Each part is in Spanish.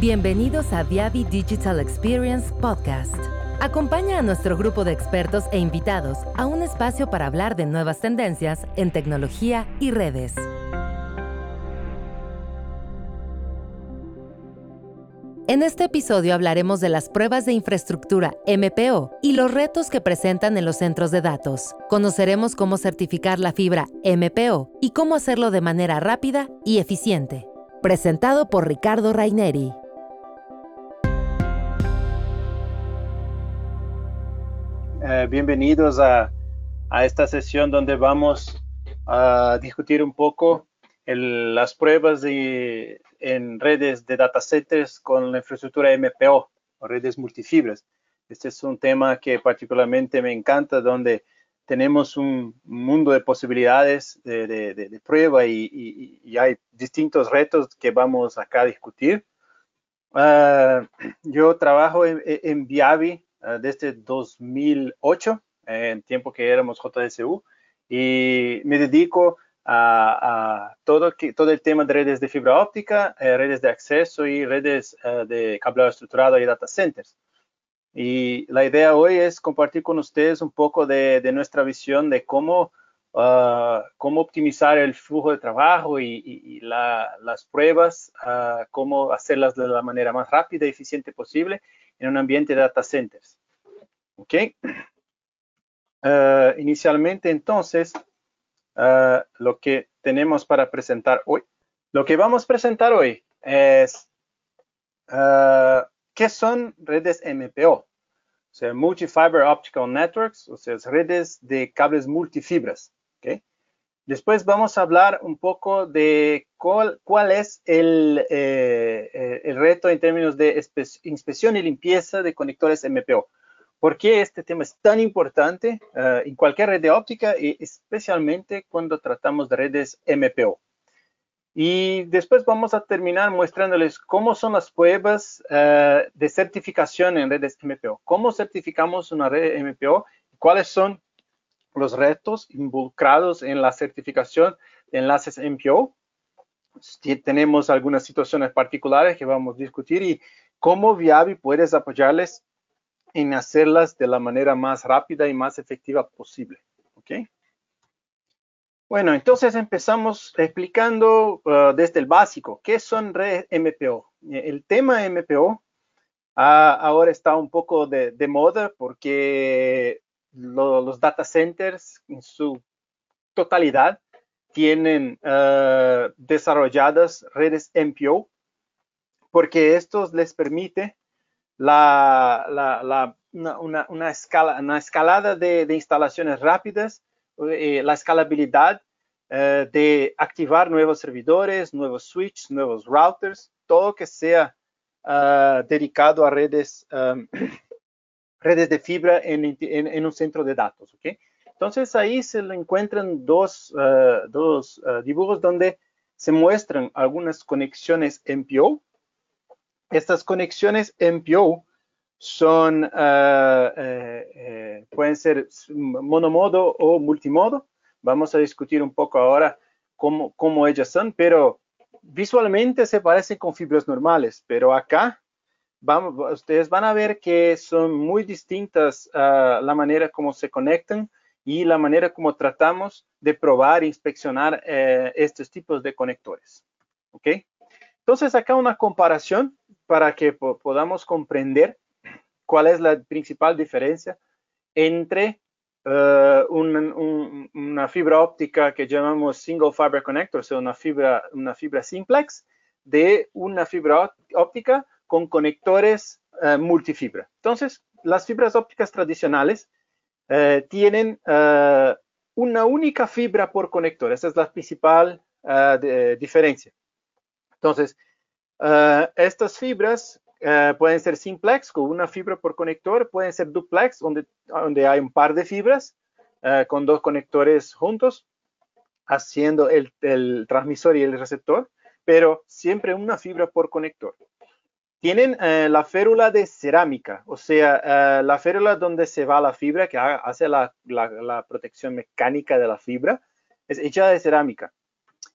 Bienvenidos a Viavi Digital Experience Podcast. Acompaña a nuestro grupo de expertos e invitados a un espacio para hablar de nuevas tendencias en tecnología y redes. En este episodio hablaremos de las pruebas de infraestructura MPO y los retos que presentan en los centros de datos. Conoceremos cómo certificar la fibra MPO y cómo hacerlo de manera rápida y eficiente. Presentado por Ricardo Raineri. Eh, bienvenidos a, esta sesión donde vamos a discutir un poco las pruebas de, en redes de data centers con la infraestructura MPO o redes multifibras. Este es un tema que particularmente me encanta, donde tenemos un mundo de posibilidades de, prueba y, hay distintos retos que vamos acá a discutir. Ah, yo trabajo en, en Viavi desde 2008, en tiempo que éramos JSU, y me dedico a, todo, todo el tema de redes de fibra óptica, eh, redes de acceso y redes eh, de cableado estructurado y data centers. Y la idea hoy es compartir con ustedes un poco de, nuestra visión de cómo, ah, cómo optimizar el flujo de trabajo y, las pruebas, uh, cómo hacerlas de la manera más rápida y eficiente posible en un ambiente de data centers. ¿Ok? Ah, inicialmente, entonces, Ah, lo que tenemos para presentar hoy. Lo que vamos a presentar hoy es uh, qué son redes MPO, o sea, Multi-Fiber Optical Networks, o sea, redes de cables multifibras. ¿okay? Después vamos a hablar un poco de cuál, es el, eh, eh, el, reto en términos de inspección y limpieza de conectores MPO. ¿Por qué este tema es tan importante eh, en cualquier red de óptica y especialmente cuando tratamos de redes MPO? Y después vamos a terminar mostrándoles cómo son las pruebas de certificación en redes MPO. ¿Cómo certificamos una red MPO? ¿Cuáles son los retos involucrados en la certificación de enlaces MPO? Tenemos algunas situaciones particulares que vamos a discutir y cómo Viavi puedes apoyarles en hacerlas de la manera más rápida y más efectiva posible. ¿Ok? Bueno, entonces empezamos explicando uh, desde el básico, ¿qué son redes MPO? El tema MPO ah, ahora está un poco de, moda porque los data centers en su totalidad tienen uh, desarrolladas redes MPO porque esto les permite la, una, una, escala, una escalada de, instalaciones rápidas, eh, la escalabilidad eh, de activar nuevos servidores, nuevos switches, nuevos routers, todo que sea ah, dedicado a redes, redes de fibra en, un centro de datos. ¿okay? Entonces ahí se encuentran dos, ah, dos ah, dibujos donde se muestran algunas conexiones MPO estas conexiones MPO son, eh, eh, eh, pueden ser monomodo o multimodo. Vamos a discutir un poco ahora cómo, cómo ellas son, pero visualmente se parecen con fibras normales, pero acá vamos, ustedes van a ver que son muy distintas la manera como se conectan y la manera como tratamos de probar e inspeccionar estos tipos de conectores. ¿Ok? Entonces, acá una comparación para que podamos comprender cuál es la principal diferencia entre eh, una fibra óptica que llamamos single fiber connector, o sea, una fibra, una fibra simplex, de una fibra óptica con conectores uh, multifibra. Entonces, las fibras ópticas tradicionales uh, tienen una única fibra por conector. Esa es la principal diferencia. Entonces, estas fibras pueden ser simplex, con una fibra por conector, pueden ser duplex, donde, donde hay un par de fibras con dos conectores juntos, haciendo el, transmisor y el receptor, pero siempre una fibra por conector. Tienen la férula de cerámica, o sea, la férula donde se va la fibra, que hace la, protección mecánica de la fibra, es hecha de cerámica.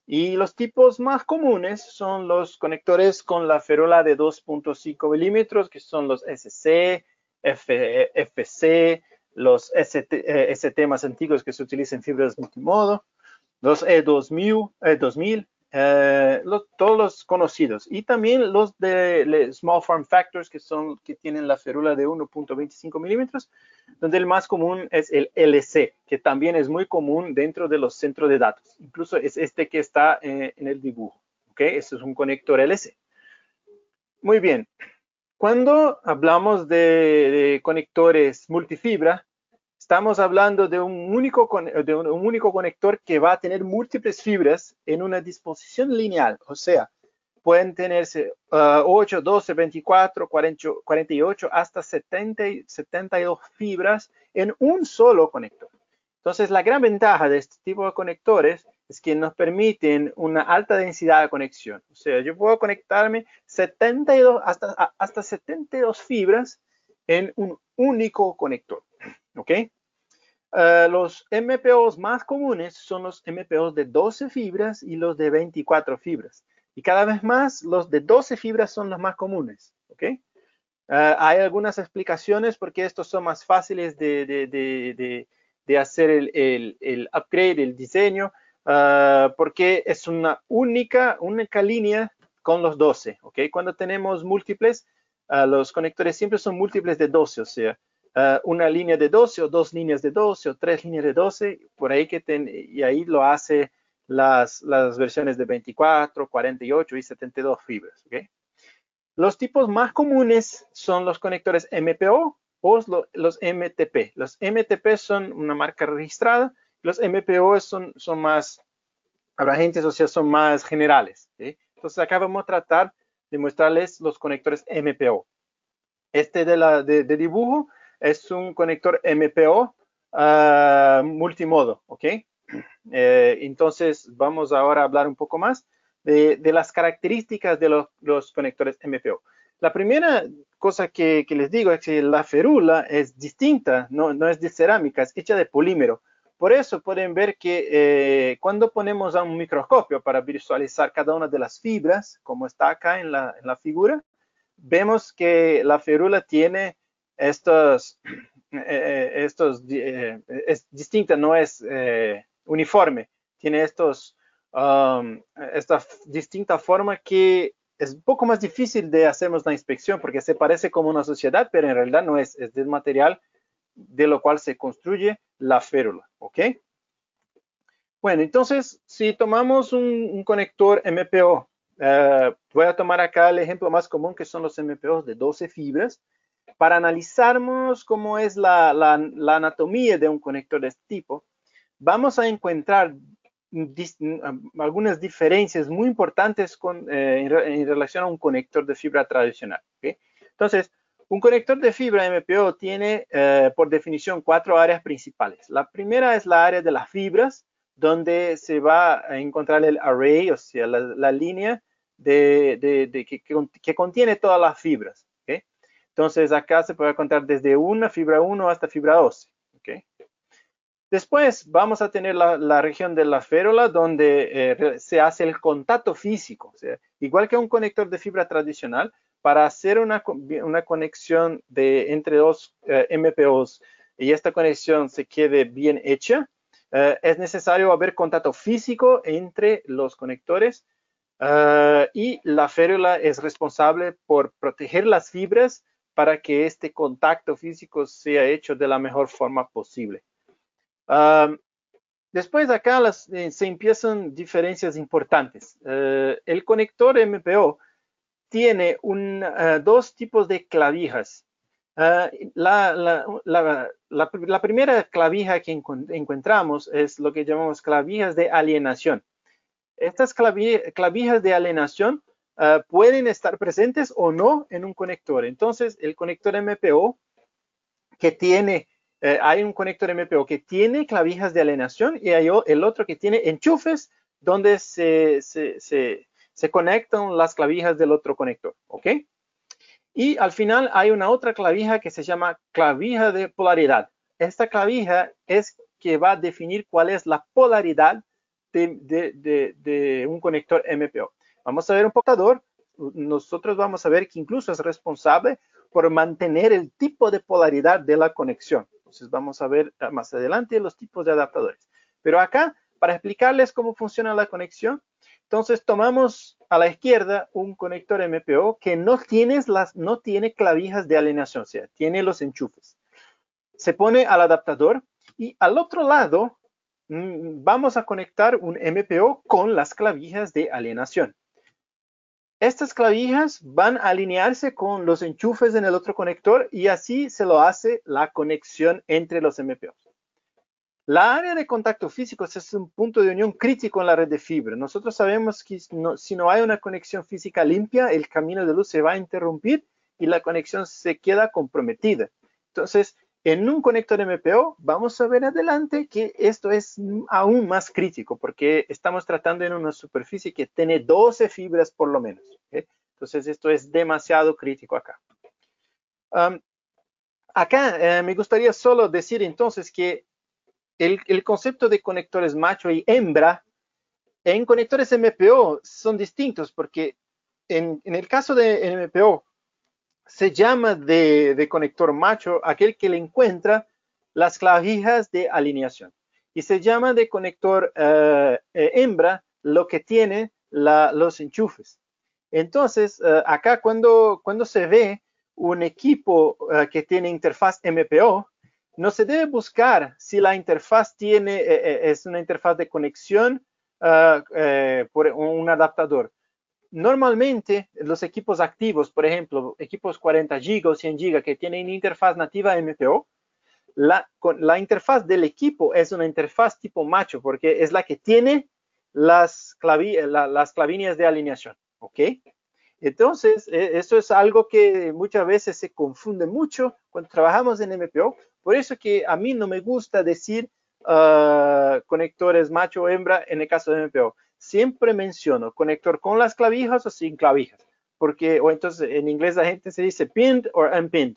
Y los tipos más comunes son los conectores con la ferola de 2.5 milímetros, que son los SC, FC, los ST, más antiguos que se utilizan en fibras multimodo, los E2000, E2000 eh, todos los conocidos y también los de Small Form Factors que son que tienen la férula de 1.25 milímetros, donde el más común es el LC, que también es muy común dentro de los centros de datos. Incluso es este que está eh, en el dibujo. ¿ok? Este es un conector LC. Muy bien. Cuando hablamos de conectores multifibra, Estamos hablando de un, único, de un, único conector que va a tener múltiples fibras en una disposición lineal, o sea, pueden tenerse 8, 12, 24, 48, hasta 70, 72 fibras en un solo conector. Entonces, la gran ventaja de este tipo de conectores es que nos permiten una alta densidad de conexión. O sea, yo puedo conectarme 72, hasta, hasta 72 fibras en un único conector. ¿ok? Uh, los MPOs más comunes son los MPOs de 12 fibras y los de 24 fibras. Y cada vez más los de 12 fibras son los más comunes. ¿ok? Uh, hay algunas explicaciones porque estos son más fáciles de, de, de, hacer el, el, el, upgrade, el diseño, uh, porque es una única, única línea con los 12. ¿ok? Cuando tenemos múltiples, los conectores siempre son múltiples de 12, o sea, Ah, una línea de 12 o dos líneas de 12 o tres líneas de 12, por ahí que ten, y ahí lo hace las, las versiones de 24, 48 y 72 fibras. ¿okay? Los tipos más comunes son los conectores MPO o los, MTP. Los MTP son una marca registrada, los MPO son, son más abrangentes, o sea, son más generales. Entonces acá vamos a tratar de mostrarles los conectores MPO. Este de, la, de dibujo es un conector MPO ah, multimodo, ¿ok? Eh, entonces, vamos ahora a hablar un poco más de, las características de los, conectores MPO. La primera cosa que, les digo es que la ferula es distinta, no, es de cerámica, es hecha de polímero. Por eso pueden ver que eh, cuando ponemos a un microscopio para visualizar cada una de las fibras, como está acá en la, en la figura, vemos que la ferula tiene estos, eh, eh, estos eh, es distinta, no es uniforme, tiene estos, um, esta distinta forma que es un poco más difícil de hacernos la inspección porque se parece como una sociedad, pero en realidad no es, es del material de lo cual se construye la férula, ¿ok? Bueno, entonces, si tomamos un, conector MPO, voy a tomar acá el ejemplo más común que son los MPOs de 12 fibras para analizarnos cómo es la, anatomía de un conector de este tipo, vamos a encontrar algunas diferencias muy importantes eh, en, relación a un conector de fibra tradicional. Entonces, un conector de fibra MPO tiene, eh, por definición, cuatro áreas principales. La primera es la área de las fibras, donde se va a encontrar el array, o sea, la, línea que, contiene todas las fibras. Entonces acá se puede contar desde una fibra 1 hasta fibra 12. ¿okay? Después vamos a tener la, región de la férula donde eh, se hace el contacto físico. O sea, igual que un conector de fibra tradicional, para hacer una, una conexión de, entre dos eh, MPOs y esta conexión se quede bien hecha, eh, es necesario haber contacto físico entre los conectores y la férula es responsable por proteger las fibras para que este contacto físico sea hecho de la mejor forma posible. después de acá eh, se empiezan diferencias importantes. Eh, el conector MPO tiene eh, dos tipos de clavijas. Ah, la, primera clavija que encontramos es lo que llamamos clavijas de alienación. Estas clavijas de alienación Ah, pueden estar presentes o no en un conector. Entonces, el conector MPO que tiene, eh, hay un conector MPO que tiene clavijas de alienación y hay el otro que tiene enchufes donde se, se, conectan las clavijas del otro conector, ¿ok? Y al final hay una otra clavija que se llama clavija de polaridad. Esta clavija es que va a definir cuál es la polaridad de, un conector MPO. Vamos a ver un portador. Nosotros vamos a ver que incluso es responsable por mantener el tipo de polaridad de la conexión. Entonces vamos a ver más adelante los tipos de adaptadores. Pero acá, para explicarles cómo funciona la conexión, entonces tomamos a la izquierda un conector MPO que no tiene, las, no tiene clavijas de alineación, o sea, tiene los enchufes. Se pone al adaptador y al otro lado mm, vamos a conectar un MPO con las clavijas de alienación. Estas clavijas van a alinearse con los enchufes en el otro conector y así se lo hace la conexión entre los MPOs. La área de contacto físico es un punto de unión crítico en la red de fibra. Nosotros sabemos que si no hay una conexión física limpia, el camino de luz se va a interrumpir y la conexión se queda comprometida. Entonces, en un conector MPO, vamos a ver adelante que esto es aún más crítico porque estamos tratando en una superficie que tiene 12 fibras por lo menos. Entonces, esto es demasiado crítico acá. acá eh, me gustaría solo decir entonces que el, concepto de conectores macho y hembra en conectores MPO son distintos porque en, el caso de MPO se llama de, conector macho aquel que le encuentra las clavijas de alineación y se llama de conector eh, eh, hembra lo que tiene los enchufes. Entonces, eh, acá cuando, cuando se ve un equipo que tiene interfaz MPO, no se debe buscar si la interfaz tiene, es una interfaz de conexión por un adaptador normalmente los equipos activos, por ejemplo, equipos 40 GB o 100 GB que tienen interfaz nativa MPO, la, la, interfaz del equipo es una interfaz tipo macho porque es la que tiene las, las clavíneas de alineación, ¿ok? Entonces, e, eso es algo que muchas veces se confunde mucho cuando trabajamos en MPO. Por eso que a mí no me gusta decir ah, conectores macho o hembra en el caso de MPO siempre menciono conector con las clavijas o sin clavijas, porque, o entonces en inglés la gente se dice pinned o unpinned.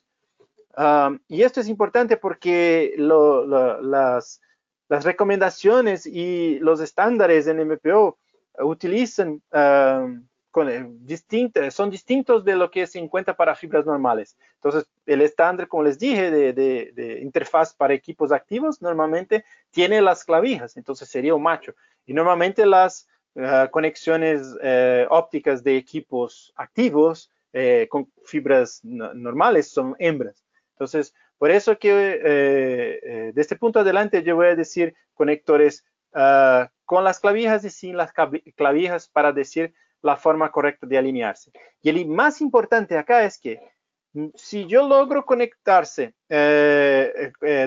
Um, y esto es importante porque las, recomendaciones y los estándares en MPO utilizan um, con, eh, son distintos de lo que se encuentra para fibras normales. Entonces, el estándar, como les dije, de, interfaz para equipos activos, normalmente tiene las clavijas, entonces sería un macho. Y normalmente las, Ah, conexiones eh, ópticas de equipos activos eh, con fibras normales son hembras. Entonces, por eso que eh, de este punto adelante yo voy a decir conectores ah, con las clavijas y sin las clavijas para decir la forma correcta de alinearse. Y el más importante acá es que mm, si yo logro conectarse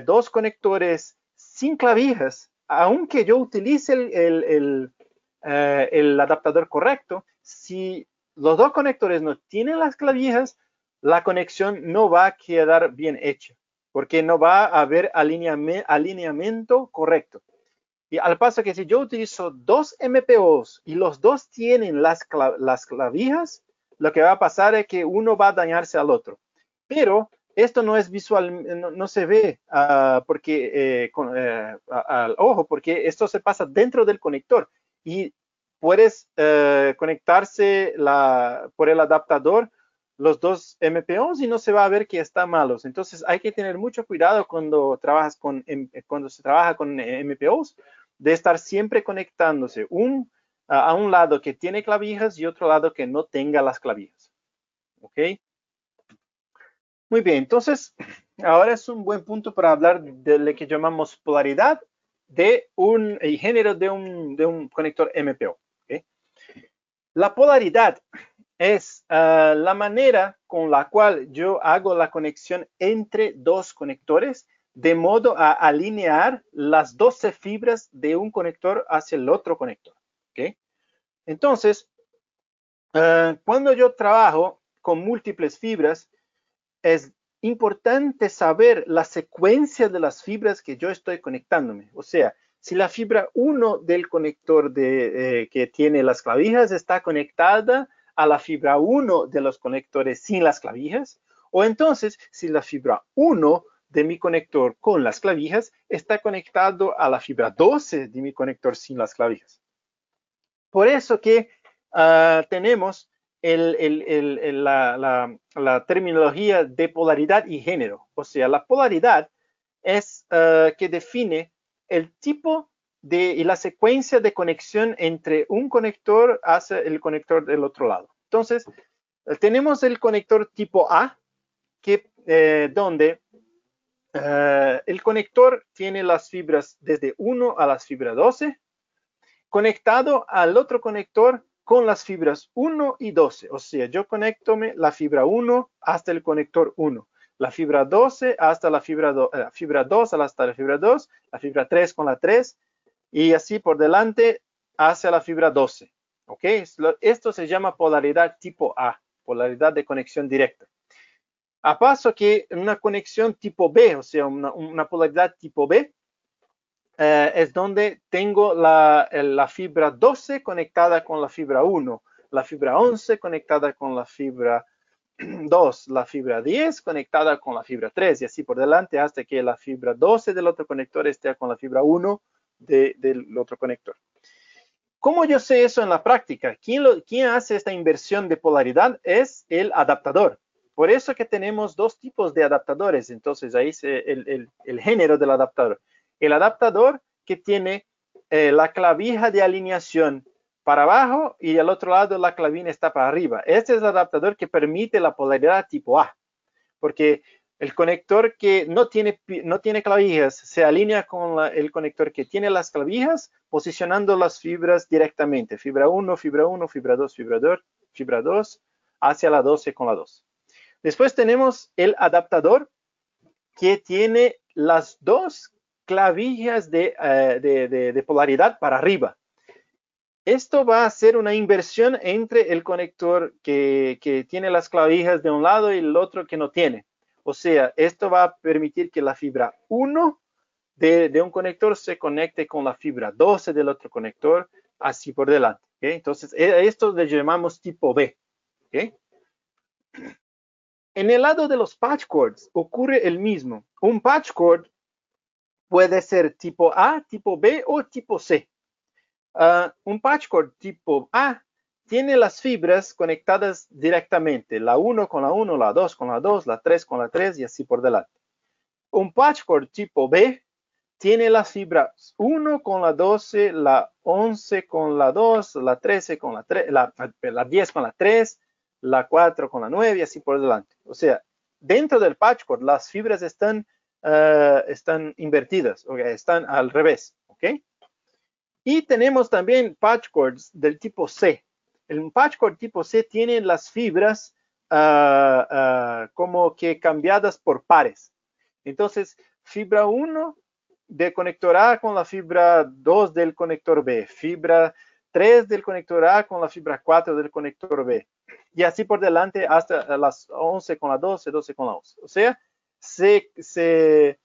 dos conectores sin clavijas, aunque yo utilice el eh, el adaptador correcto, si los dos conectores no tienen las clavijas, la conexión no va a quedar bien hecha, porque no va a haber alineamiento correcto. Y al paso que si yo utilizo dos MPOs y los dos tienen las, clavijas, lo que va a pasar es que uno va a dañarse al otro. Pero esto no es visual, no, se ve ah, porque, eh, eh, al ojo, porque esto se pasa dentro del conector y puedes eh, conectarse por el adaptador los dos MPOs y no se va a ver que están malos. Entonces hay que tener mucho cuidado cuando trabajas con cuando se trabaja con MPOs de estar siempre conectándose un a un lado que tiene clavijas y otro lado que no tenga las clavijas. ¿Ok? Muy bien, entonces ahora es un buen punto para hablar de lo que llamamos polaridad de un género de un, de un conector MPO. La polaridad es ah, la manera con la cual yo hago la conexión entre dos conectores de modo a alinear las 12 fibras de un conector hacia el otro conector. Entonces, ah, cuando yo trabajo con múltiples fibras, es importante saber la secuencia de las fibras que yo estoy conectándome. O sea, si la fibra 1 del conector de, eh, que tiene las clavijas está conectada a la fibra 1 de los conectores sin las clavijas, o entonces si la fibra 1 de mi conector con las clavijas está conectado a la fibra 12 de mi conector sin las clavijas. Por eso que uh, tenemos la, terminología de polaridad y género. O sea, la polaridad es uh, que define el tipo de, y la secuencia de conexión entre un conector hacia el conector del otro lado. Entonces, tenemos el conector tipo A, que, eh, donde uh, el conector tiene las fibras desde 1 a las fibras 12, conectado al otro conector con las fibras 1 y 12. O sea, yo conecto la fibra 1 hasta el conector 1, la fibra 12 hasta la fibra, 2, la fibra 2 hasta la fibra 2, la fibra 3 con la 3 y así por delante hacia la fibra 12. ¿Ok? Esto se llama polaridad tipo A, polaridad de conexión directa. A paso que una conexión tipo B, o sea, una, una polaridad tipo B, eh, es donde tengo la, la, fibra 12 conectada con la fibra 1, la fibra 11 conectada con la fibra 2, la fibra 10 conectada con la fibra 3 y así por delante hasta que la fibra 12 del otro conector esté con la fibra 1 de, del otro conector. ¿Cómo yo sé eso en la práctica? ¿Quién, lo, ¿Quién hace esta inversión de polaridad? Es el adaptador. Por eso que tenemos dos tipos de adaptadores. Entonces ahí es el, el, el género del adaptador el adaptador que tiene eh, la clavija de alineación para abajo y al otro lado la clavija está para arriba. Este es el adaptador que permite la polaridad tipo A, porque el conector que no tiene, no tiene clavijas se alinea con el conector que tiene las clavijas, posicionando las fibras directamente. Fibra 1, fibra 1, fibra 2, fibra 2, fibra 2, hacia la 12 con la 2. Después tenemos el adaptador que tiene las dos clavillas eh, de, polaridad para arriba. Esto va a ser una inversión entre el conector que, tiene las clavijas de un lado y el otro que no tiene. O sea, esto va a permitir que la fibra 1 de, un conector se conecte con la fibra 12 del otro conector, así por delante. Entonces, e, esto le llamamos tipo B. En el lado de los patch cords ocurre el mismo. Un patch cord puede ser tipo A, tipo B o tipo C. Uh, un patchcord tipo A tiene las fibras conectadas directamente, la 1 con la 1, la 2 con la 2, la 3 con la 3 y así por delante. Un patchcord tipo B tiene las fibras 1 con la 12, la 11 con la 2, la 13 con la 3, la, la 10 con la 3, la 4 con la 9 y así por delante. O sea, dentro del patchcord las fibras están uh, están invertidas, okay, están al revés, ¿ok? Y tenemos también patch cords del tipo C. El patch cord tipo C tiene las fibras uh, uh, como que cambiadas por pares. Entonces, fibra 1 de conector A con la fibra 2 del conector B, fibra 3 del conector A con la fibra 4 del conector B. Y así por delante hasta las 11 con la 12, 12 con la 11. O sea, se,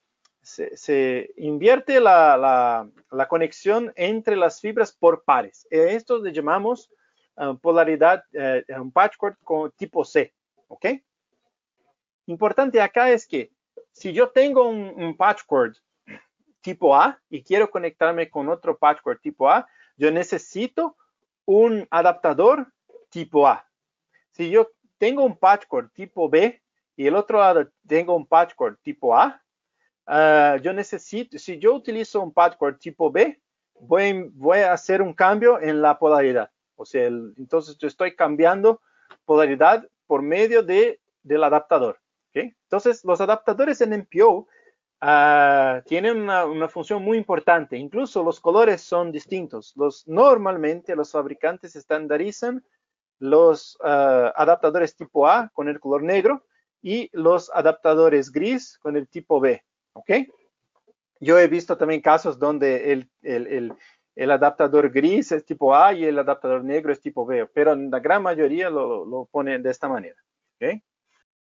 invierte la, conexión entre las fibras por pares. Esto le llamamos uh, polaridad, uh, un patchwork con tipo C. ¿Ok? Importante acá es que si yo tengo un, un patchwork tipo A y quiero conectarme con otro patchwork tipo A, yo necesito un adaptador tipo A. Si yo tengo un patchwork tipo B, y el otro lado tengo un patchwork tipo A, uh, yo necesito, si yo utilizo un patchwork tipo B, voy, voy, a hacer un cambio en la polaridad. O sea, el, entonces yo estoy cambiando polaridad por medio de, del adaptador. ¿okay? Entonces, los adaptadores en MPO uh, ah, tienen una, una, función muy importante. Incluso los colores son distintos. Los, normalmente los fabricantes estandarizan los uh, adaptadores tipo A con el color negro y los adaptadores gris con el tipo B, ¿ok? Yo he visto también casos donde el, el, el, adaptador gris es tipo A y el adaptador negro es tipo B, pero en la gran mayoría lo, lo ponen de esta manera, ¿ok?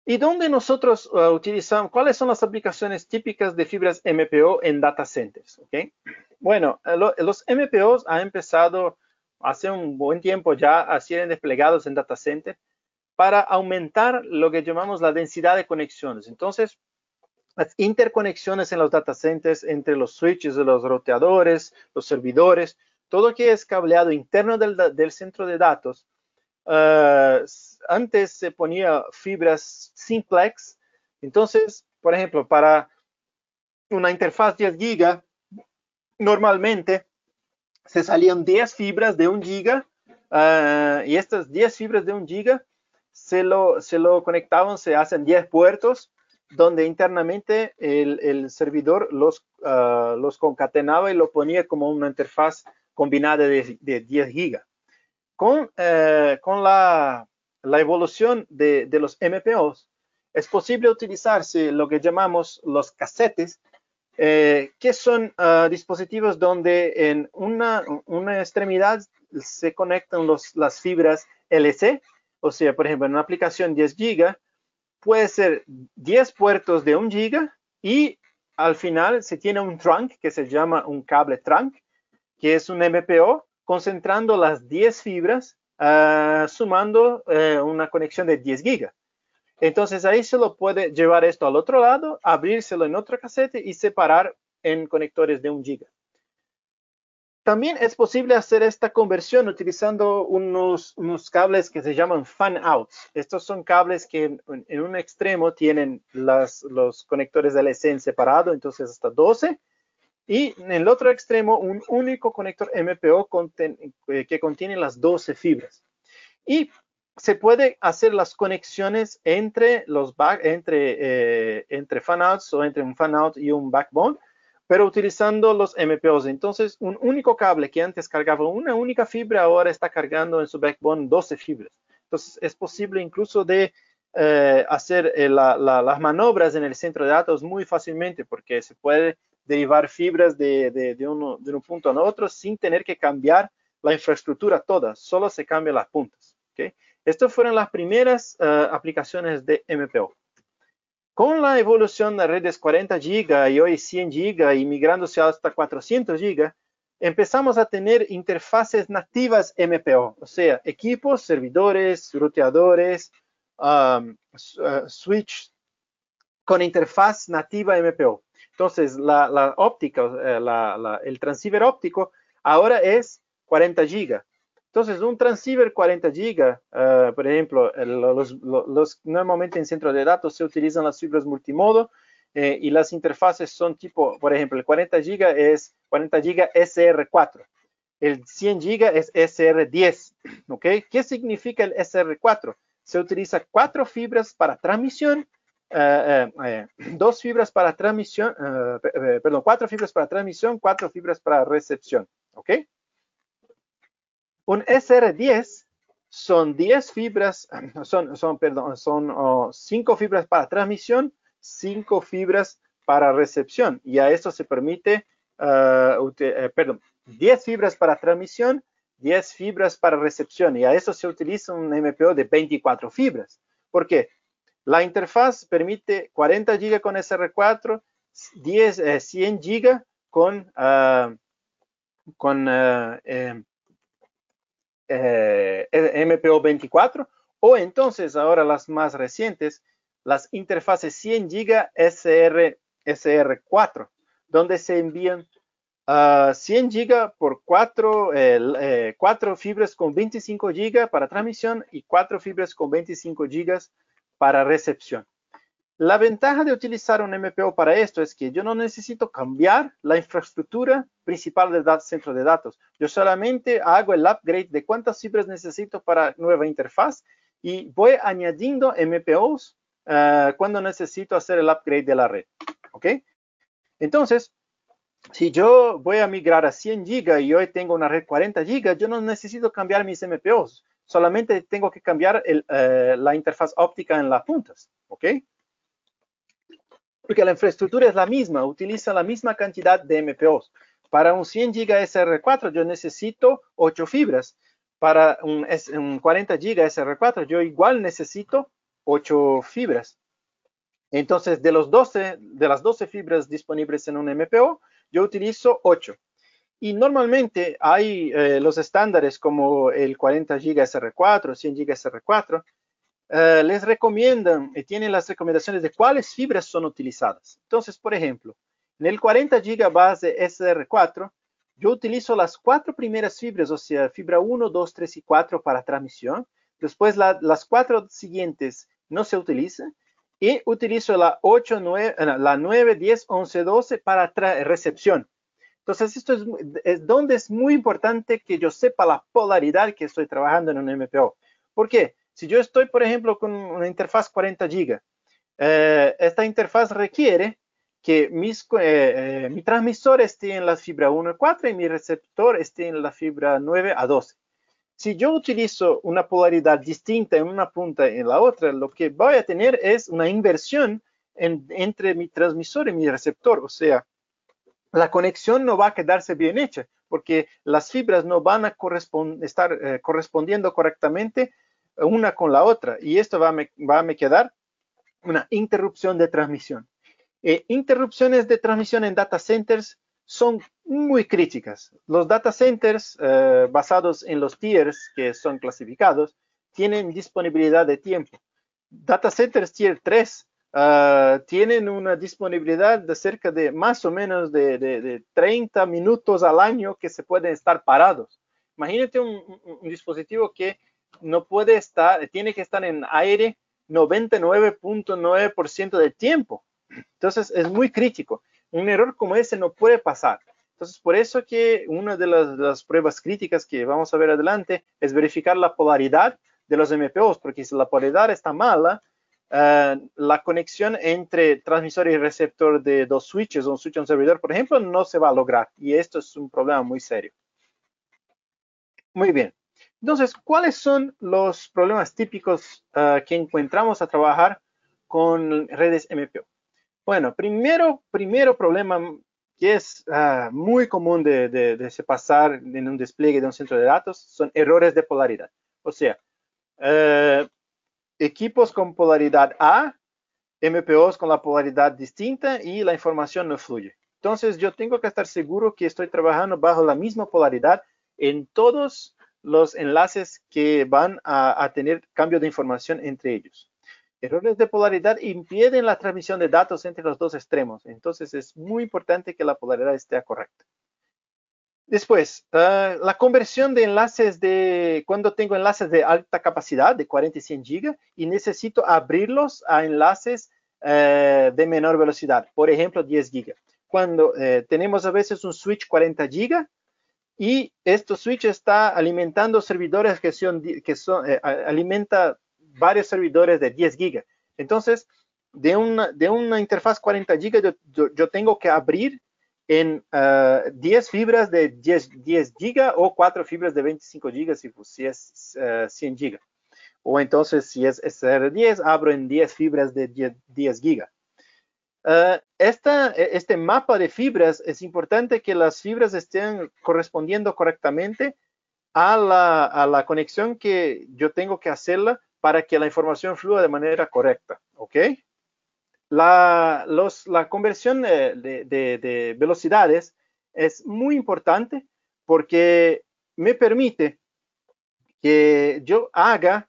¿Y dónde nosotros uh, utilizamos, cuáles son las aplicaciones típicas de fibras MPO en data centers? ¿okay? Bueno, eh, lo, los MPOs han empezado hace un buen tiempo ya a ser desplegados en data centers para aumentar lo que llamamos la densidad de conexiones. Entonces, las interconexiones en los data centers entre los switches los roteadores, los servidores, todo que es cableado interno del, centro de datos. Uh, antes se ponía fibras simplex, entonces, por ejemplo, para una interfaz 10 giga, normalmente se salían 10 fibras de 1 giga uh, y estas 10 fibras de 1 giga se lo, se lo conectaban, se hacen 10 puertos donde internamente el, servidor los, uh, los concatenaba y lo ponía como una interfaz combinada de, 10 gigas. Con, eh, con la, la, evolución de, de, los MPOs, es posible utilizarse lo que llamamos los casetes, eh, que son uh, dispositivos donde en una, una extremidad se conectan los, las fibras LC, o sea, por ejemplo, en una aplicación 10 GB, puede ser 10 puertos de 1 giga y al final se tiene un trunk que se llama un cable trunk, que es un MPO, concentrando las 10 fibras, uh, sumando uh, una conexión de 10 gigas. Entonces ahí se lo puede llevar esto al otro lado, abrírselo en otro casete y separar en conectores de 1 giga. También es posible hacer esta conversión utilizando unos, unos cables que se llaman fan outs. Estos son cables que en, un extremo tienen las, los conectores de LC separado, entonces hasta 12, y en el otro extremo un único conector MPO eh, que contiene las 12 fibras. Y se puede hacer las conexiones entre los back, entre, eh, entre fan outs o entre un fan out y un backbone pero utilizando los MPOs. Entonces, un único cable que antes cargaba una única fibra, ahora está cargando en su backbone 12 fibras. Entonces, es posible incluso de eh, hacer eh, las manobras en el centro de datos muy fácilmente, porque se puede derivar fibras de, de, uno, de un punto a otro sin tener que cambiar la infraestructura toda, solo se cambian las puntas. ¿okay? Estas fueron las primeras uh, aplicaciones de MPO. Con la evolución de redes 40 GB y hoy 100 GB y migrándose hasta 400 GB, empezamos a tener interfaces nativas MPO, o sea, equipos, servidores, ruteadores, um, uh, switch con interfaz nativa MPO. Entonces, la, óptica, eh, el transceiver óptico ahora es 40 GB. Entonces, un transceiver 40 GB, uh, por ejemplo, los, los, normalmente en centro de datos se utilizan las fibras multimodo eh, y las interfaces son tipo, por ejemplo, el 40 GB es 40 GB SR4, el 100 GB es SR10, ¿ok? ¿Qué significa el SR4? Se utiliza cuatro fibras para transmisión, uh, dos fibras para transmisión, perdón, cuatro fibras para transmisión, cuatro fibras para recepción, ¿ok? Un SR10 son 10 fibras, son, son, perdón, son 5 fibras para transmisión, 5 fibras para recepción. Y a esto se permite, uh, perdón, 10 fibras para transmisión, 10 fibras para recepción. Y a eso se utiliza un MPO de 24 fibras. ¿Por qué? La interfaz permite 40 GB con SR4, 10, 100 GB con, uh, con eh, MPO 24 o entonces ahora las más recientes, las interfaces 100 GB SR, SR4, donde se envían 100 GB por 4, eh, fibras con 25 GB para transmisión y 4 fibras con 25 GB para recepción. La ventaja de utilizar un MPO para esto es que yo no necesito cambiar la infraestructura principal del centro de datos. Yo solamente hago el upgrade de cuántas fibras necesito para nueva interfaz y voy añadiendo MPOs eh, cuando necesito hacer el upgrade de la red. ¿Ok? Entonces, si yo voy a migrar a 100 GB y hoy tengo una red 40 GB, yo no necesito cambiar mis MPOs. Solamente tengo que cambiar eh, la interfaz óptica en las puntas. ¿Ok? Porque la infraestructura es la misma, utiliza la misma cantidad de MPOs. Para un 100 GB SR4 yo necesito 8 fibras. Para un, 40 GB SR4 yo igual necesito 8 fibras. Entonces, de, los 12, de las 12 fibras disponibles en un MPO, yo utilizo 8. Y normalmente hay eh, los estándares como el 40 GB SR4, 100 GB SR4, eh, les recomiendan, y tienen las recomendaciones de cuáles fibras son utilizadas. Entonces, por ejemplo, en el 40 GB base SR4, yo utilizo las cuatro primeras fibras, o sea, fibra 1, 2, 3 y 4 para transmisión. Después las cuatro siguientes no se utilizan. Y utilizo la 8, 9, eh, la 9, 10, 11, 12 para recepción. Entonces, esto es, es, donde es muy importante que yo sepa la polaridad que estoy trabajando en un MPO. ¿Por qué? Si yo estoy, por ejemplo, con una interfaz 40 GB, eh, esta interfaz requiere que eh, eh, mi transmisor esté en la fibra 1 a 4 y mi receptor esté en la fibra 9 a 12. Si yo utilizo una polaridad distinta en una punta y en la otra, lo que voy a tener es una inversión entre mi transmisor y mi receptor. O sea, la conexión no va a quedarse bien hecha porque las fibras no van a estar correspondiendo correctamente una con la otra y esto va a, me, va a me quedar una interrupción de transmisión. Eh, interrupciones de transmisión en data centers son muy críticas. Los data centers eh, basados en los tiers que son clasificados tienen disponibilidad de tiempo. Data centers tier 3 ah, tienen una disponibilidad de cerca de más o menos de, de, 30 minutos al año que se pueden estar parados. Imagínate un dispositivo que no puede estar, tiene que estar en aire 99.9% del tiempo. Entonces es muy crítico. Un error como ese no puede pasar. Entonces, por eso que una de las, pruebas críticas que vamos a ver adelante es verificar la polaridad de los MPOs, porque si la polaridad está mala, eh, la conexión entre transmisor y receptor de dos switches un switch y un servidor, por ejemplo, no se va a lograr. Y esto es un problema muy serio. Muy bien. Entonces, ¿cuáles son los problemas típicos uh, que encontramos a trabajar con redes MPO? Bueno, primero, primero problema que es uh, muy común de, de, de, se pasar en un despliegue de un centro de datos son errores de polaridad. O sea, uh, equipos con polaridad A, MPOs con la polaridad distinta y la información no fluye. Entonces, yo tengo que estar seguro que estoy trabajando bajo la misma polaridad en todos los enlaces que van a, tener cambio de información entre ellos. Errores de polaridad impiden la transmisión de datos entre los dos extremos. Entonces es muy importante que la polaridad esté correcta. Después, ah, la conversión de enlaces de, cuando tengo enlaces de alta capacidad, de 40 y 100 GB, y necesito abrirlos a enlaces eh, de menor velocidad, por ejemplo, 10 GB. Cuando eh, tenemos a veces un switch 40 GB, y este switch está alimentando servidores que son, que son eh, alimenta varios servidores de 10 gigas. Entonces, de una, de una interfaz 40 gigas, yo, tengo que abrir en 10 ah, fibras de 10, 10 gigas o 4 fibras de 25 gigas si, si es 100 ah, gigas. O entonces, si es SR10, abro en 10 fibras de 10, 10 gigas. Uh, este mapa de fibras es importante que las fibras estén correspondiendo correctamente a la, conexión que yo tengo que hacerla para que la información fluya de manera correcta. ¿Ok? La, la conversión de, de, velocidades es muy importante porque me permite que yo haga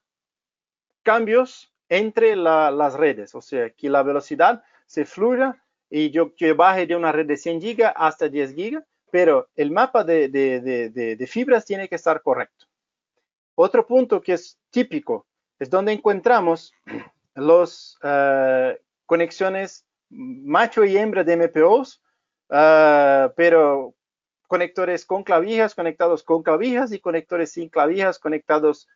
cambios entre las redes, o sea, que la velocidad se fluya y yo, baje de una red de 100 gigas hasta 10 gigas, pero el mapa de, fibras tiene que estar correcto. Otro punto que es típico es donde encontramos las eh, conexiones macho y hembra de MPOs, eh, pero conectores con clavijas conectados con clavijas y conectores sin clavijas conectados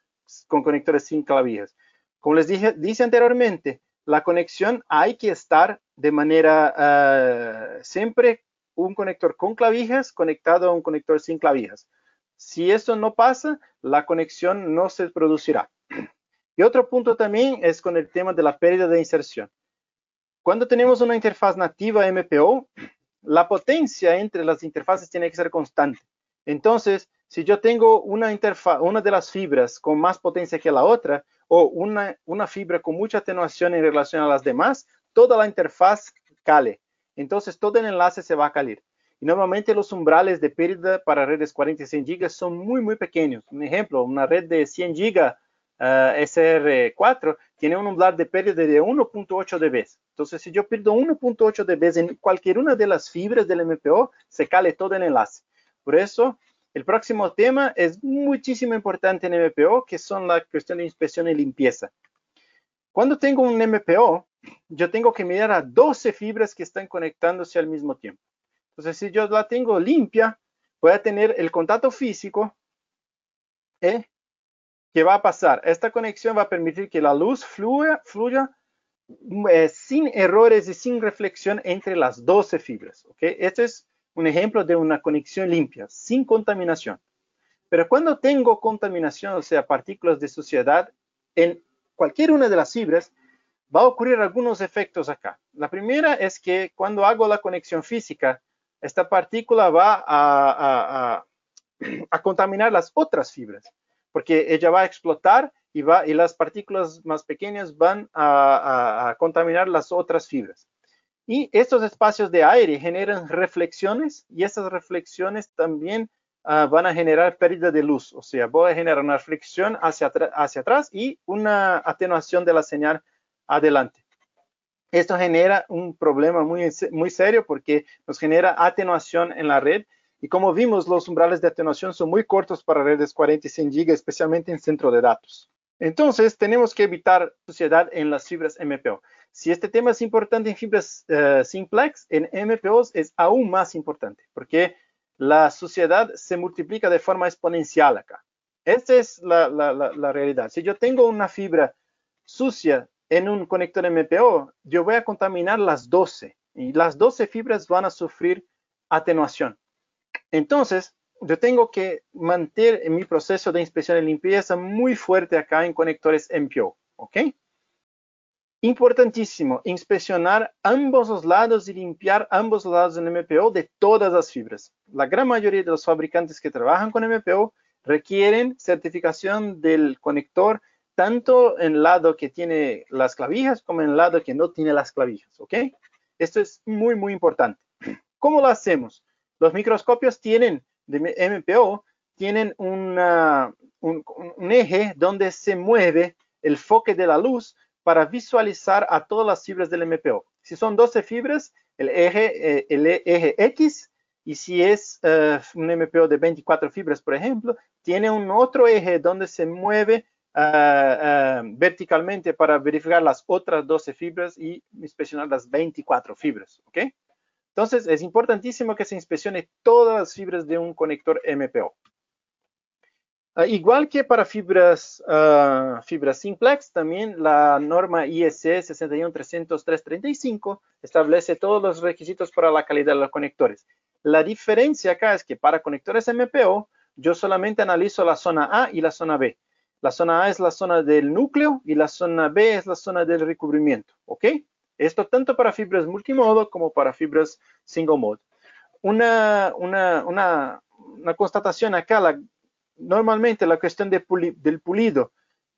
con conectores sin clavijas. Como les dije dice anteriormente, la conexión hay que estar de manera uh, siempre un conector con clavijas conectado a un conector sin clavijas. Si eso no pasa, la conexión no se producirá. Y otro punto también es con el tema de la pérdida de inserción. Cuando tenemos una interfaz nativa MPO, la potencia entre las interfaces tiene que ser constante. Entonces, si yo tengo una de las fibras con más potencia que la otra, o una, una fibra con mucha atenuación en relación a las demás, toda la interfaz cale. Entonces todo el enlace se va a calir. Y normalmente los umbrales de pérdida para redes 40 y 100 GB son muy, muy pequeños. Un ejemplo, una red de 100 GB SR4 tiene un umbral de pérdida de 1.8 dB. Entonces, si yo pierdo 1.8 dB en cualquier una de las fibras del MPO, se cale todo el enlace. Por eso, el próximo tema es muchísimo importante en MPO, que son la cuestión de inspección y limpieza. Cuando tengo un MPO, yo tengo que mirar a 12 fibras que están conectándose al mismo tiempo. Entonces, si yo la tengo limpia, voy a tener el contacto físico ¿eh? ¿Qué va a pasar? Esta conexión va a permitir que la luz fluya, eh, sin errores y sin reflexión entre las 12 fibras. ¿okay? Este es un ejemplo de una conexión limpia, sin contaminación. Pero cuando tengo contaminación, o sea, partículas de suciedad en cualquier una de las fibras, va a ocurrir algunos efectos acá. La primera es que cuando hago la conexión física, esta partícula va a, a contaminar las otras fibras porque ella va a explotar y, va, y las partículas más pequeñas van a, contaminar las otras fibras. Y estos espacios de aire generan reflexiones y esas reflexiones también ah, van a generar pérdida de luz. O sea, voy a generar una reflexión hacia, atrás y una atenuación de la señal adelante. Esto genera un problema muy, muy serio porque nos genera atenuación en la red y como vimos, los umbrales de atenuación son muy cortos para redes 40 y 100 GB, especialmente en centro de datos. Entonces, tenemos que evitar suciedad en las fibras MPO. Si este tema es importante en fibras uh, simplex, en MPOs es aún más importante, porque la suciedad se multiplica de forma exponencial acá. Esta es la realidad. Si yo tengo una fibra sucia en un conector MPO, yo voy a contaminar las 12 y las 12 fibras van a sufrir atenuación. Entonces, yo tengo que mantener mi proceso de inspección y limpieza muy fuerte acá en conectores MPO, ¿ok? Importantísimo, inspeccionar ambos los lados y limpiar ambos lados del MPO de todas las fibras. La gran mayoría de los fabricantes que trabajan con MPO requieren certificación del conector tanto en el lado que tiene las clavijas como en el lado que no tiene las clavijas, ¿ok? Esto es muy, muy importante. ¿Cómo lo hacemos? Los microscopios tienen, de MPO, tienen un, eje donde se mueve el foque de la luz para visualizar a todas las fibras del MPO. Si son 12 fibras, el eje, eh, el eje X, y si es eh, un MPO de 24 fibras, por ejemplo, tiene un otro eje donde se mueve ah, ah, verticalmente para verificar las otras 12 fibras y inspeccionar las 24 fibras. ¿ok? Entonces, es importantísimo que se inspeccione todas las fibras de un conector MPO. Uh, igual que para fibras, uh, simplex, también la norma IEC 6130335 establece todos los requisitos para la calidad de los conectores. La diferencia acá es que para conectores MPO, yo solamente analizo la zona A y la zona B. La zona A es la zona del núcleo y la zona B es la zona del recubrimiento, ¿ok? Esto tanto para fibras multimodo como para fibras single mode. Una, una, constatación acá, normalmente la cuestión del pulido.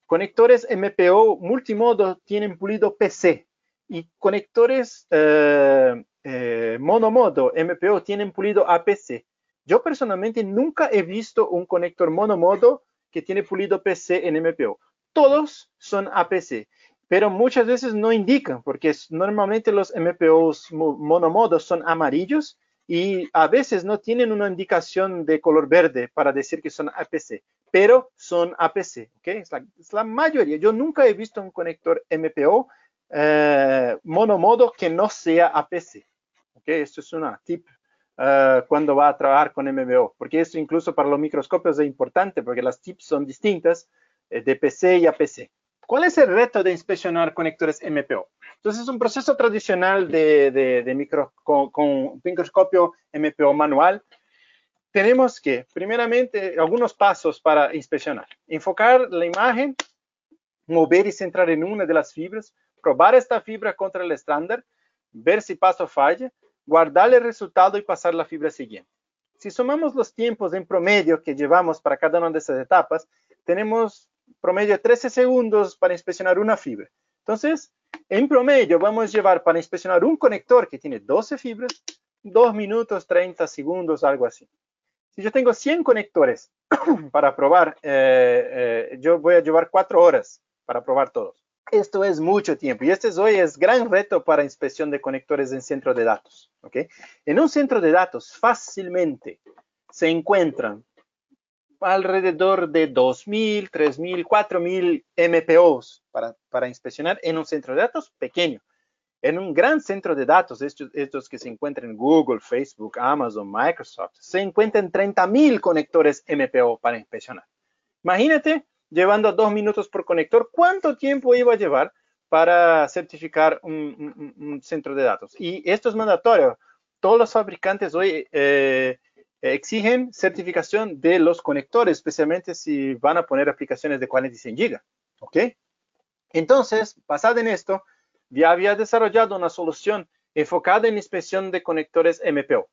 Conectores MPO multimodo tienen pulido PC y conectores eh, eh, monomodo MPO tienen pulido APC. Yo personalmente nunca he visto un conector monomodo que tiene pulido PC en MPO. Todos son APC pero muchas veces no indican, porque normalmente los MPOs monomodos son amarillos y a veces no tienen una indicación de color verde para decir que son APC, pero son APC, ¿ok? Es la, mayoría. Yo nunca he visto un conector MPO eh, monomodo que no sea APC, ¿ok? Esto es una tip uh, cuando va a trabajar con MPO, porque esto incluso para los microscopios es importante, porque las tips son distintas eh, de PC y APC. ¿Cuál es el reto de inspeccionar conectores MPO? Entonces, es un proceso tradicional de, micro, con, microscopio MPO manual. Tenemos que, primeramente, algunos pasos para inspeccionar. Enfocar la imagen, mover y centrar en una de las fibras, probar esta fibra contra el estándar, ver si paso falla, guardar el resultado y pasar la fibra siguiente. Si sumamos los tiempos en promedio que llevamos para cada una de esas etapas, tenemos promedio de 13 segundos para inspeccionar una fibra. Entonces, en promedio vamos a llevar para inspeccionar un conector que tiene 12 fibras, 2 minutos 30 segundos, algo así. Si yo tengo 100 conectores para probar, eh, eh, yo voy a llevar 4 horas para probar todos. Esto es mucho tiempo y este es hoy es gran reto para inspección de conectores en centro de datos. ¿okay? En un centro de datos fácilmente se encuentran alrededor de 2.000, 3.000, 4.000 MPOs para, para inspeccionar en un centro de datos pequeño. En un gran centro de datos, estos, estos que se encuentran en Google, Facebook, Amazon, Microsoft, se encuentran 30.000 conectores MPO para inspeccionar. Imagínate llevando dos minutos por conector, ¿cuánto tiempo iba a llevar para certificar un, centro de datos? Y esto es mandatorio. Todos los fabricantes hoy eh, exigen certificación de los conectores, especialmente si van a poner aplicaciones de 46 GB. ¿Ok? Entonces, basada en esto, ya había desarrollado una solución enfocada en inspección de conectores MPO.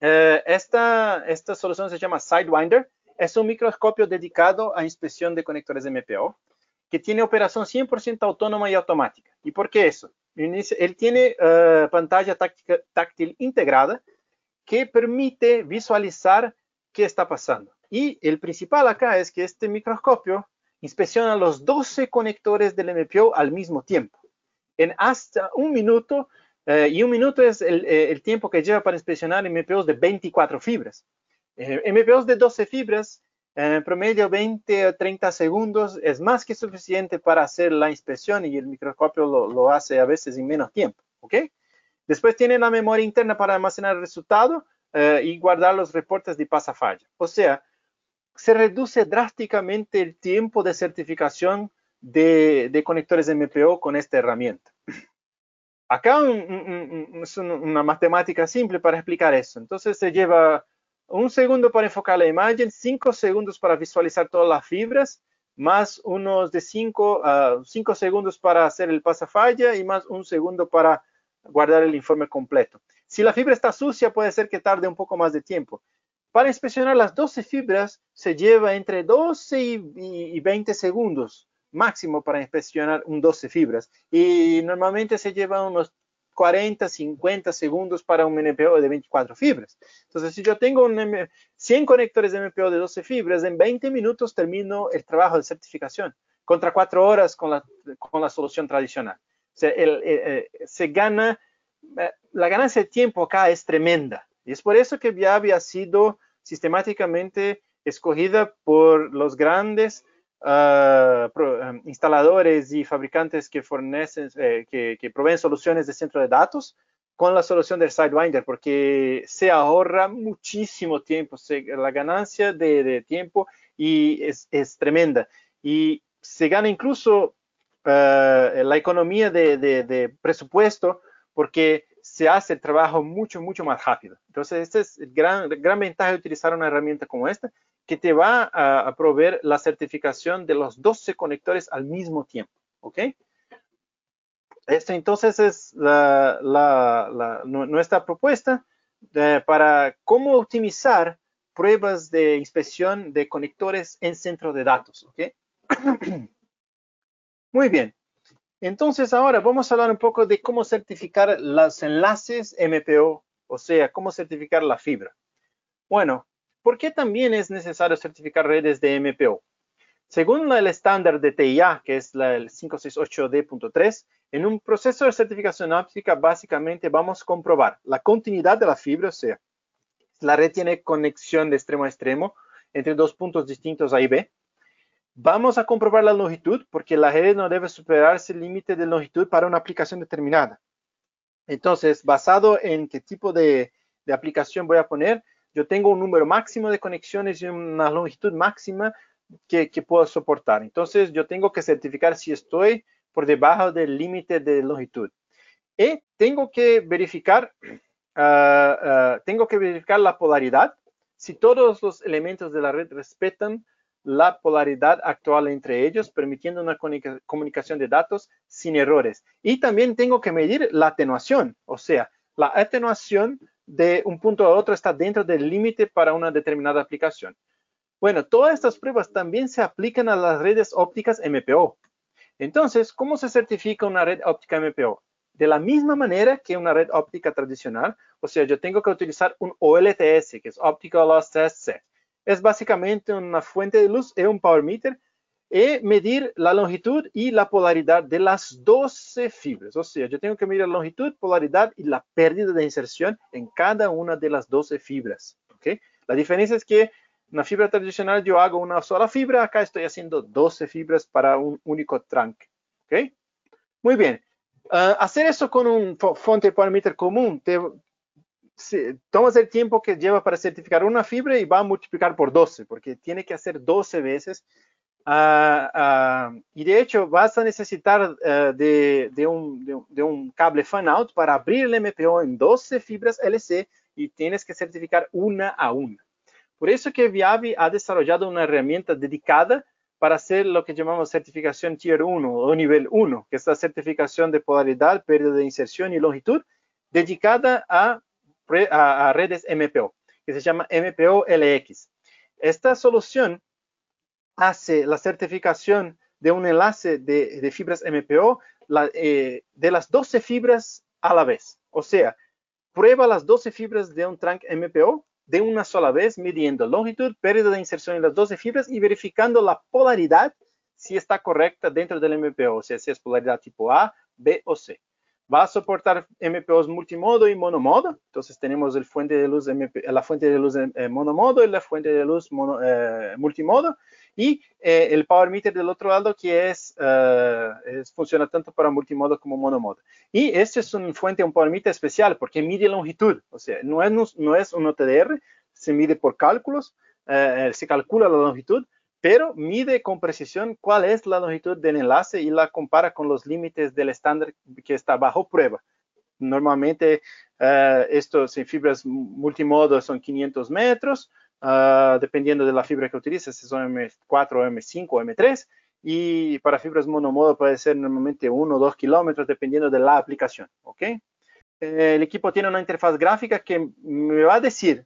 Eh, esta, esta solución se llama Sidewinder es un microscopio dedicado a inspección de conectores MPO que tiene operación 100% autónoma y automática. ¿Y por qué eso? Él tiene uh, pantalla táctil integrada que permite visualizar qué está pasando. Y el principal acá es que este microscopio inspecciona los 12 conectores del MPO al mismo tiempo, en hasta un minuto, uh, y un minuto es el, eh, el, tiempo que lleva para inspeccionar MPOs de 24 fibras. Eh, MPOs de 12 fibras, en promedio 20 o 30 segundos es más que suficiente para hacer la inspección y el microscopio lo, hace a veces en menos tiempo. ¿ok? Después tiene la memoria interna para almacenar el resultado eh, y guardar los reportes de pasafalla. O sea, se reduce drásticamente el tiempo de certificación de, de conectores MPO con esta herramienta. Acá es una matemática simple para explicar eso. Entonces se lleva un segundo para enfocar la imagen, cinco segundos para visualizar todas las fibras, más unos de cinco, uh, cinco segundos para hacer el pasafalla y más un segundo para guardar el informe completo. Si la fibra está sucia, puede ser que tarde un poco más de tiempo. Para inspeccionar las 12 fibras, se lleva entre 12 y, y 20 segundos máximo para inspeccionar un 12 fibras. Y normalmente se lleva unos 40, 50 segundos para un MPO de 24 fibras. Entonces, si yo tengo un 100 conectores de MPO de 12 fibras, en 20 minutos termino el trabajo de certificación, contra 4 horas con la, con la solución tradicional. Sea, el, eh, se gana, eh, la ganancia de tiempo acá es tremenda. Y es por eso que ya había sido sistemáticamente escogida por los grandes Uh, instaladores y fabricantes que fornecen, eh, que, proveen soluciones de centro de datos con la solución del Sidewinder, porque se ahorra muchísimo tiempo, la ganancia de, tiempo y es, tremenda. Y se gana incluso uh, la economía de, presupuesto porque se hace el trabajo mucho, mucho más rápido. Entonces, esta es el gran, gran ventaja de utilizar una herramienta como esta que te va a, proveer la certificación de los 12 conectores al mismo tiempo. ¿Ok? Esto entonces es nuestra propuesta eh, para cómo optimizar pruebas de inspección de conectores en centro de datos. ¿Ok? Muy bien. Entonces ahora vamos a hablar un poco de cómo certificar los enlaces MPO, o sea, cómo certificar la fibra. Bueno, ¿Por qué también es necesario certificar redes de MPO? Según el estándar de TIA, que es el 568D.3, en un proceso de certificación óptica, básicamente vamos a comprobar la continuidad de la fibra, o sea, la red tiene conexión de extremo a extremo entre dos puntos distintos A y B. Vamos a comprobar la longitud, porque la red no debe superarse el límite de longitud para una aplicación determinada. Entonces, basado en qué tipo de, aplicación voy a poner, yo tengo un número máximo de conexiones y una longitud máxima que, puedo soportar. Entonces, yo tengo que certificar si estoy por debajo del límite de longitud. Y tengo que verificar, ah, ah, tengo que verificar la polaridad, si todos los elementos de la red respetan la polaridad actual entre ellos, permitiendo una comunicación de datos sin errores. Y también tengo que medir la atenuación, o sea, la atenuación de un punto a otro está dentro del límite para una determinada aplicación. Bueno, todas estas pruebas también se aplican a las redes ópticas MPO. Entonces, ¿cómo se certifica una red óptica MPO? De la misma manera que una red óptica tradicional, o sea, yo tengo que utilizar un OLTS, que es Optical Loss Test Set. Es básicamente una fuente de luz y un power meter es medir la longitud y la polaridad de las 12 fibras. O sea, yo tengo que medir la longitud, polaridad y la pérdida de inserción en cada una de las 12 fibras. ¿okay? La diferencia es que en la fibra tradicional yo hago una sola fibra, acá estoy haciendo 12 fibras para un único tranque. ¿okay? Muy bien. Uh, hacer eso con un fonte parameter común te, tomas el tiempo que lleva para certificar una fibra y va a multiplicar por 12, porque tiene que hacer 12 veces Uh, uh, y de hecho vas a necesitar uh, de, de, un, de, de, un, cable fan out para abrir el MPO en 12 fibras LC y tienes que certificar una a una. Por eso que Viavi ha desarrollado una herramienta dedicada para hacer lo que llamamos certificación Tier 1 o nivel 1, que es la certificación de polaridad, pérdida de inserción y longitud, dedicada a, a, redes MPO, que se llama MPO LX. Esta solución hace la certificación de un enlace de, fibras MPO eh, de las 12 fibras a la vez. O sea, prueba las 12 fibras de un trunk MPO de una sola vez, midiendo longitud, pérdida de inserción en las 12 fibras y verificando la polaridad si está correcta dentro del MPO, o sea, si es polaridad tipo A, B o C. Va a soportar MPOs multimodo y monomodo. Entonces tenemos el fuente de luz MP, la fuente de luz eh, monomodo y la fuente de luz mono, eh, multimodo y eh, el power meter del otro lado que es, uh, es, funciona tanto para multimodo como monomodo. Y este es una fuente, un power meter especial porque mide longitud, o sea, no es, no es un OTDR, se mide por cálculos, uh, se calcula la longitud, pero mide con precisión cuál es la longitud del enlace y la compara con los límites del estándar que está bajo prueba. Normalmente uh, estos en fibras multimodo son 500 metros, uh, dependiendo de la fibra que utilices, si son M4, M5 o M3, y para fibras monomodo puede ser normalmente 1 o 2 kilómetros, dependiendo de la aplicación, ¿ok? El equipo tiene una interfaz gráfica que me va a decir,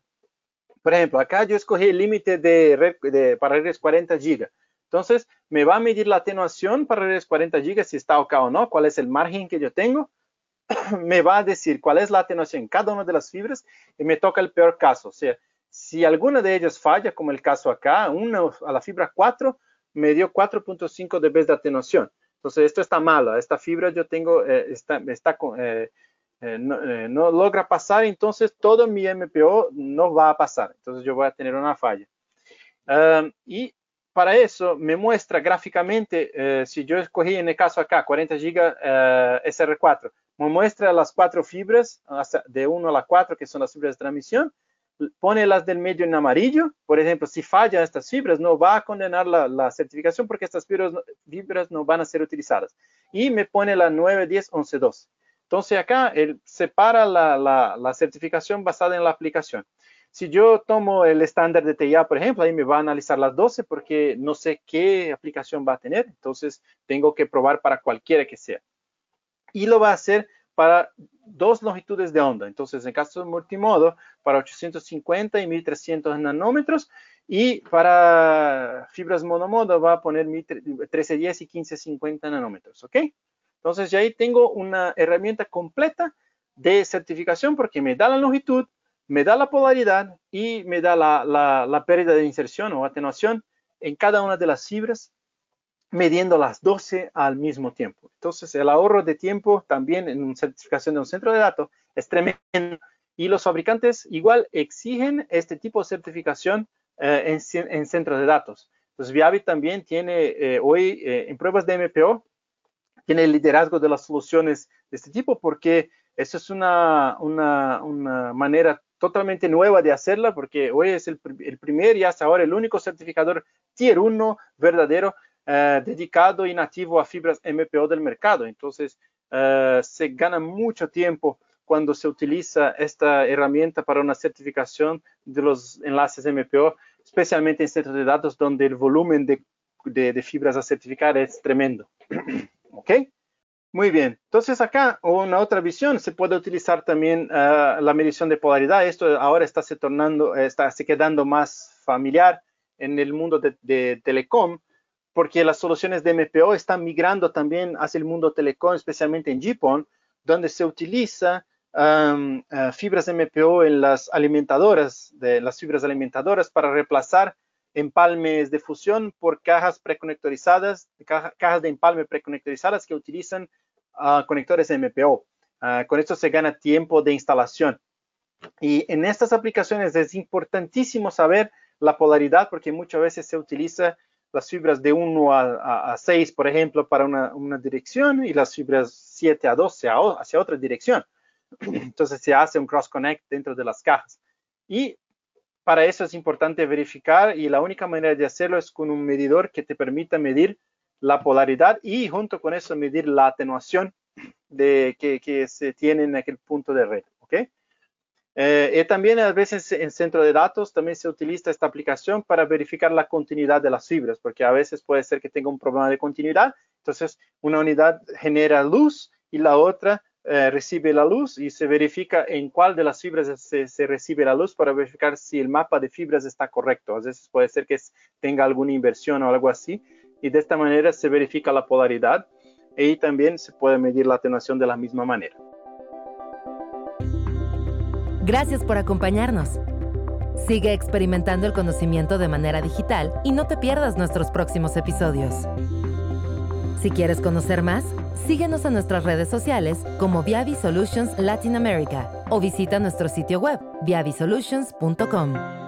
por ejemplo, acá yo escogí el límite de, para redes 40 GB. Entonces, me va a medir la atenuación para redes 40 GB, si está acá o no, cuál es el margen que yo tengo. me va a decir cuál es la atenuación en cada una de las fibras y me toca el peor caso. O sea, si alguna de ellas falla, como el caso acá, una a la fibra 4 me dio 4.5 dB de atenuación. Entonces, esto está malo. Esta fibra yo tengo, eh, está, está eh, eh, no, eh, no, logra pasar, entonces todo mi MPO no va a pasar. Entonces, yo voy a tener una falla. Y para eso me muestra gráficamente, eh, si yo escogí en el caso acá 40 GB SR4, me muestra las cuatro fibras, de 1 a la 4, que son las fibras de transmisión, pone las del medio en amarillo. Por ejemplo, si falla estas fibras, no va a condenar la, certificación porque estas fibras, no van a ser utilizadas. Y me pone la 9, 10, 11, 2. Entonces acá él separa la, la, la, certificación basada en la aplicación. Si yo tomo el estándar de TIA, por ejemplo, ahí me va a analizar las 12 porque no sé qué aplicación va a tener. Entonces tengo que probar para cualquiera que sea. Y lo va a hacer para dos longitudes de onda. Entonces, en caso de multimodo, para 850 y 1300 nanómetros. Y para fibras monomodo va a poner 1310 y 1550 nanómetros. ¿Ok? Entonces, ya ahí tengo una herramienta completa de certificación porque me da la longitud, me da la polaridad y me da la, la, la pérdida de inserción o atenuación en cada una de las fibras midiendo las 12 al mismo tiempo. Entonces, el ahorro de tiempo también en una certificación de un centro de datos es tremendo y los fabricantes igual exigen este tipo de certificación eh, en, en, centros de datos. Entonces, Viavi también tiene eh, hoy eh, en pruebas de MPO, tiene el liderazgo de las soluciones de este tipo porque eso es una, una, una manera totalmente nueva de hacerla porque hoy es el, el primer y hasta ahora el único certificador Tier 1 verdadero eh, dedicado y nativo a fibras MPO del mercado. Entonces, eh, se gana mucho tiempo cuando se utiliza esta herramienta para una certificación de los enlaces MPO, especialmente en centros de datos donde el volumen de, de, de fibras a certificar es tremendo. ¿Ok? Muy bien. Entonces acá una otra visión se puede utilizar también uh, la medición de polaridad. Esto ahora está se tornando, está se quedando más familiar en el mundo de, de telecom porque las soluciones de MPO están migrando también hacia el mundo telecom, especialmente en GPON, donde se utiliza um, uh, fibras MPO en las alimentadoras, de las fibras alimentadoras para reemplazar empalmes de fusión por cajas preconectorizadas, cajas de empalme preconectorizadas que utilizan uh, conectores MPO. Uh, con esto se gana tiempo de instalación. Y en estas aplicaciones es importantísimo saber la polaridad porque muchas veces se utiliza las fibras de 1 a, 6, por ejemplo, para una, dirección y las fibras 7 a 12 hacia otra dirección. Entonces se hace un cross connect dentro de las cajas. Y para eso es importante verificar y la única manera de hacerlo es con un medidor que te permita medir la polaridad y junto con eso medir la atenuación de, que, se tiene en aquel punto de red. ¿okay? Eh, y también a veces en centro de datos también se utiliza esta aplicación para verificar la continuidad de las fibras, porque a veces puede ser que tenga un problema de continuidad. Entonces, una unidad genera luz y la otra eh, recibe la luz y se verifica en cuál de las fibras se, recibe la luz para verificar si el mapa de fibras está correcto. A veces puede ser que tenga alguna inversión o algo así. Y de esta manera se verifica la polaridad y también se puede medir la atenuación de la misma manera. Gracias por acompañarnos. Sigue experimentando el conocimiento de manera digital y no te pierdas nuestros próximos episodios. Si quieres conocer más, Síguenos en nuestras redes sociales como Viavi Solutions Latin America o visita nuestro sitio web viavisolutions.com.